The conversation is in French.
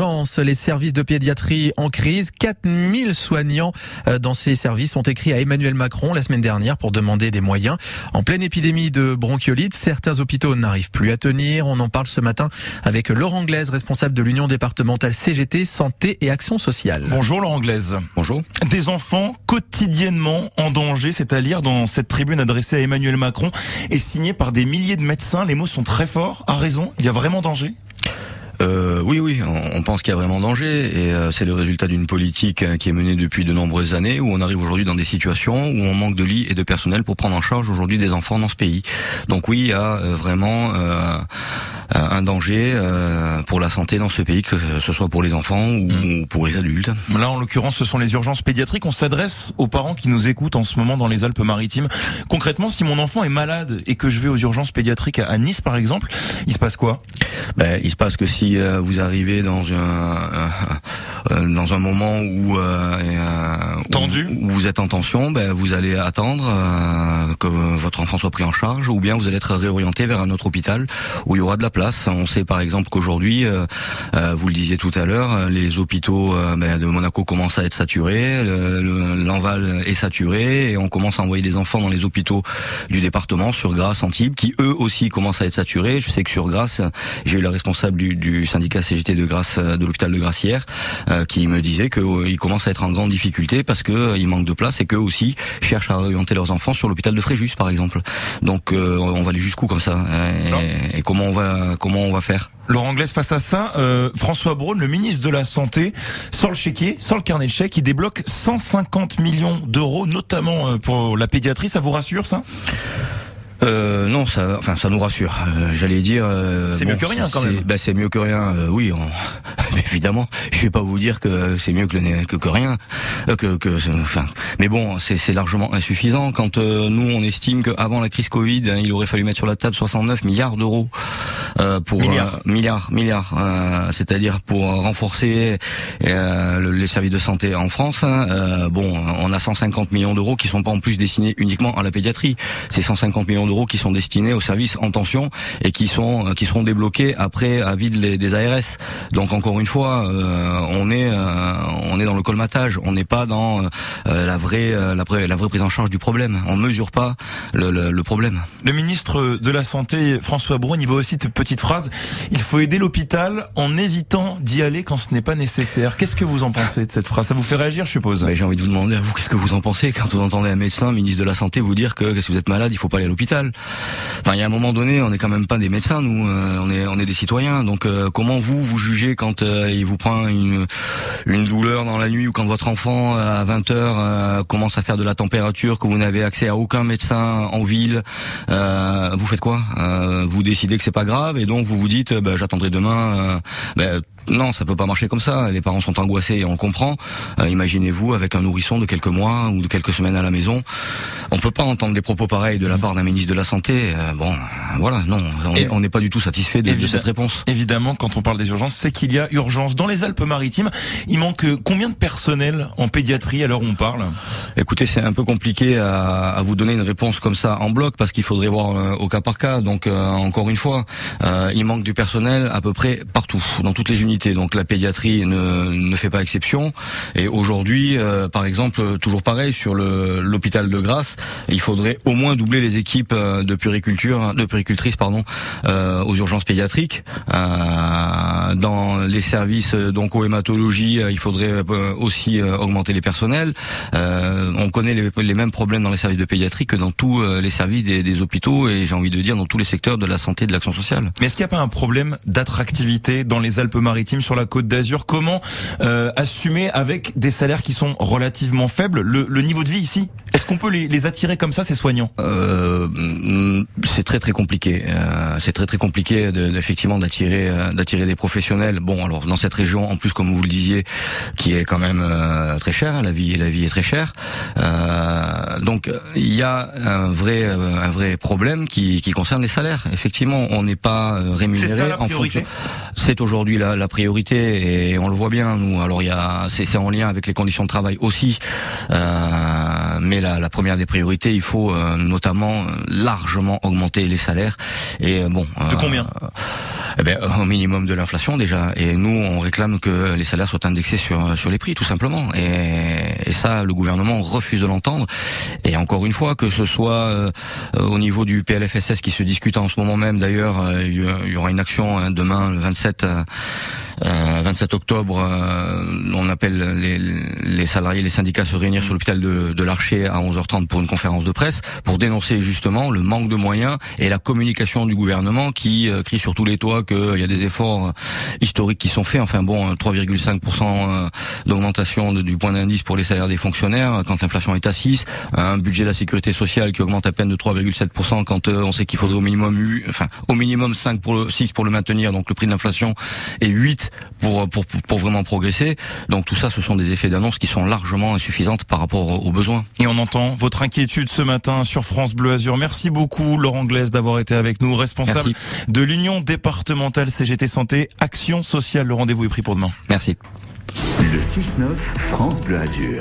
urgences. Les services de pédiatrie en crise. 4000 soignants euh, dans ces services ont écrit à Emmanuel Macron la semaine dernière pour demander des moyens. En pleine épidémie de bronchiolite, certains hôpitaux n'arrivent plus à tenir. On en parle ce matin avec Laurent Glaise, responsable de l'Union départementale CGT, Santé et Action sociale. Bonjour Laurent Glaise. Bonjour. Des enfants quotidiennement en danger, c'est à dire dans cette tribune adressée à Emmanuel Macron et signée par des milliers de médecins. Les mots sont très forts. A raison, il y a vraiment danger? Euh, oui, oui, on, pense qu'il y a vraiment danger et euh, c'est le résultat d'une politique euh, qui est menée depuis de nombreuses années où on arrive aujourd'hui dans des situations où on manque de lits et de personnel pour prendre en charge aujourd'hui des enfants dans ce pays. Donc oui, il y a vraiment un danger pour la santé dans ce pays, que ce soit pour les enfants ou mm. pour les adultes. Là, en l'occurrence, ce sont les urgences pédiatriques. On s'adresse aux parents qui nous écoutent en ce moment dans les Alpes-Maritimes. Concrètement, si mon enfant est malade et que je vais aux urgences pédiatriques à Nice, par exemple, il se passe quoi? Ben, Il se passe que si euh, vous arrivez dans un, euh, dans un moment où, euh, tendu, où, vous êtes en tension, ben, vous allez attendre que votre enfant soit pris en charge, ou bien vous allez être réorienté vers un autre hôpital où il y aura de la place. On sait par exemple qu'aujourd'hui, vous le disiez tout à l'heure, les hôpitaux ben, de Monaco commencent à être saturés, l'Enval est saturé, et on commence à envoyer des enfants dans les hôpitaux du département sur Grasse, Antibes, qui eux aussi commencent à être saturés. Je sais que sur Grasse, j'ai eu la responsable du, du syndicat CGT de Grasse euh, de l'hôpital de Grassière euh, qui me disait qu'ils euh, commencent à être en grande difficulté parce que il manque de place et qu'eux aussi cherchent à orienter leurs enfants sur l'hôpital de Fréjus par exemple. Donc on va aller jusqu'où comme ça hein, et, comment on va comment on va faire? Laurent Anglaise face à ça, François Braun, le ministre de la Santé, sort le chéquier, sort le carnet de chèques, il débloque 150 millions d'euros, notamment pour la pédiatrie. Ça vous rassure ça? Euh, non, ça, enfin, ça nous rassure. Euh, j'allais dire. Euh, c'est mieux que rien quand même. Bah, c'est mieux que rien. Euh, oui, évidemment. Je vais pas vous dire que c'est mieux que, que, que rien. que, que, enfin, mais bon, c'est largement insuffisant. Quand nous, on estime qu'avant la crise Covid, hein, il aurait fallu mettre sur la table 69 milliards d'euros pour milliards, milliards, milliards. C'est-à-dire pour renforcer les services de santé en France. Hein, bon, on a 150 millions d'euros qui sont pas en plus destinés uniquement à la pédiatrie. C'est 150 millions d'euros qui sont destinés aux services en tension et qui sont euh, qui seront débloqués après à vide des ARS. Donc encore une fois, euh, on est euh, on est dans le colmatage, on n'est pas dans la vraie la vraie la vraie prise en charge du problème. On mesure pas le, le, problème. Le ministre de la santé François Braun, il aussi cette petite phrase il faut aider l'hôpital en évitant d'y aller quand ce n'est pas nécessaire. Qu'est-ce que vous en pensez de cette phrase? Ça vous fait réagir, je suppose? J'ai envie de vous demander à vous qu'est-ce que vous en pensez? Quand vous entendez un médecin, ministre de la santé, vous dire que si vous êtes malade, il faut pas aller à l'hôpital. Enfin, il y a un moment donné, on n'est quand même pas des médecins, nous, euh, on est on est des citoyens. Donc, euh, comment vous vous jugez quand euh, il vous prend une une douleur dans la nuit ou quand votre enfant à 20 heures commence à faire de la température, que vous n'avez accès à aucun médecin en ville, vous faites quoi? Vous décidez que c'est pas grave? Et donc vous vous dites, bah, j'attendrai demain. Bah, non, ça peut pas marcher comme ça. Les parents sont angoissés et on comprend. Imaginez-vous avec un nourrisson de quelques mois ou de quelques semaines à la maison. On peut pas entendre des propos pareils de la part d'un ministre de la Santé. Euh, bon, voilà, non, on n'est pas du tout satisfait de, cette réponse. Évidemment, quand on parle des urgences, c'est qu'il y a urgence. Dans les Alpes-Maritimes, il manque combien de personnel en pédiatrie à l'heure où on parle? Écoutez, c'est un peu compliqué à, à, vous donner une réponse comme ça en bloc parce qu'il faudrait voir euh, au cas par cas. Donc, euh, encore une fois, il manque du personnel à peu près partout, dans toutes les unités. Donc, la pédiatrie ne, ne fait pas exception. Et aujourd'hui, par exemple, toujours pareil sur l'hôpital de Grasse, il faudrait au moins doubler les équipes euh, de puriculture, de puricultrices pardon, euh, aux urgences pédiatriques. Euh, dans les services donc aux hématologie, il faudrait aussi augmenter les personnels. on connaît les, mêmes problèmes dans les services de pédiatrie que dans tous les services des, hôpitaux et j'ai envie de dire dans tous les secteurs de la santé et de l'action sociale. Mais est-ce qu'il n'y a pas un problème d'attractivité dans les Alpes-Maritimes sur la côte d'Azur? Comment assumer avec des salaires qui sont relativement faibles? Le, niveau de vie ici Est-ce qu'on peut les, les, attirer comme ça, ces soignants? Euh, c'est très très compliqué. Euh, c'est très très compliqué de, effectivement d'attirer euh, d'attirer des professionnels. Bon, alors dans cette région, en plus comme vous le disiez, qui est quand même très chère, la vie la vie est très chère. donc il y a un vrai un vrai problème qui, qui concerne les salaires. Effectivement, on n'est pas rémunéré en fonction. C'est aujourd'hui la, la, priorité et on le voit bien nous. Alors il y a c'est en lien avec les conditions de travail aussi, mais la, la première des priorités, il faut notamment largement augmenter les salaires. Et euh, bon. De combien? eh ben, Au minimum de l'inflation déjà. Et nous, on réclame que les salaires soient indexés sur, sur les prix, tout simplement. Et, et ça, le gouvernement refuse de l'entendre. Et encore une fois, que ce soit euh, au niveau du PLFSS qui se discute en ce moment même, d'ailleurs, euh, il y aura une action hein, demain, le 27... 27 octobre, euh, on appelle les, les, salariés, les syndicats se réunir sur l'hôpital de, de l'Archer à 11h30 pour une conférence de presse pour dénoncer justement le manque de moyens et la communication du gouvernement qui euh, crie sur tous les toits qu'il y a des efforts historiques qui sont faits. Enfin bon, 3,5% euh, d'augmentation du point d'indice pour les salaires des fonctionnaires quand l'inflation est à 6, un budget de la sécurité sociale qui augmente à peine de 3,7% quand on sait qu'il faudrait au minimum enfin au minimum 5 pour le 6 pour le maintenir, donc le prix de l'inflation est 8 pour, pour, pour vraiment progresser. Donc tout ça, ce sont des effets d'annonce qui sont largement insuffisantes par rapport aux besoins. Et on entend votre inquiétude ce matin sur France Bleu Azur. Merci beaucoup Laurent Glaise d'avoir été avec nous, responsable de l'Union départementale CGT Santé Action Sociale. Le rendez-vous est pris pour demain. Merci. Le 6-9 France Bleu Azur.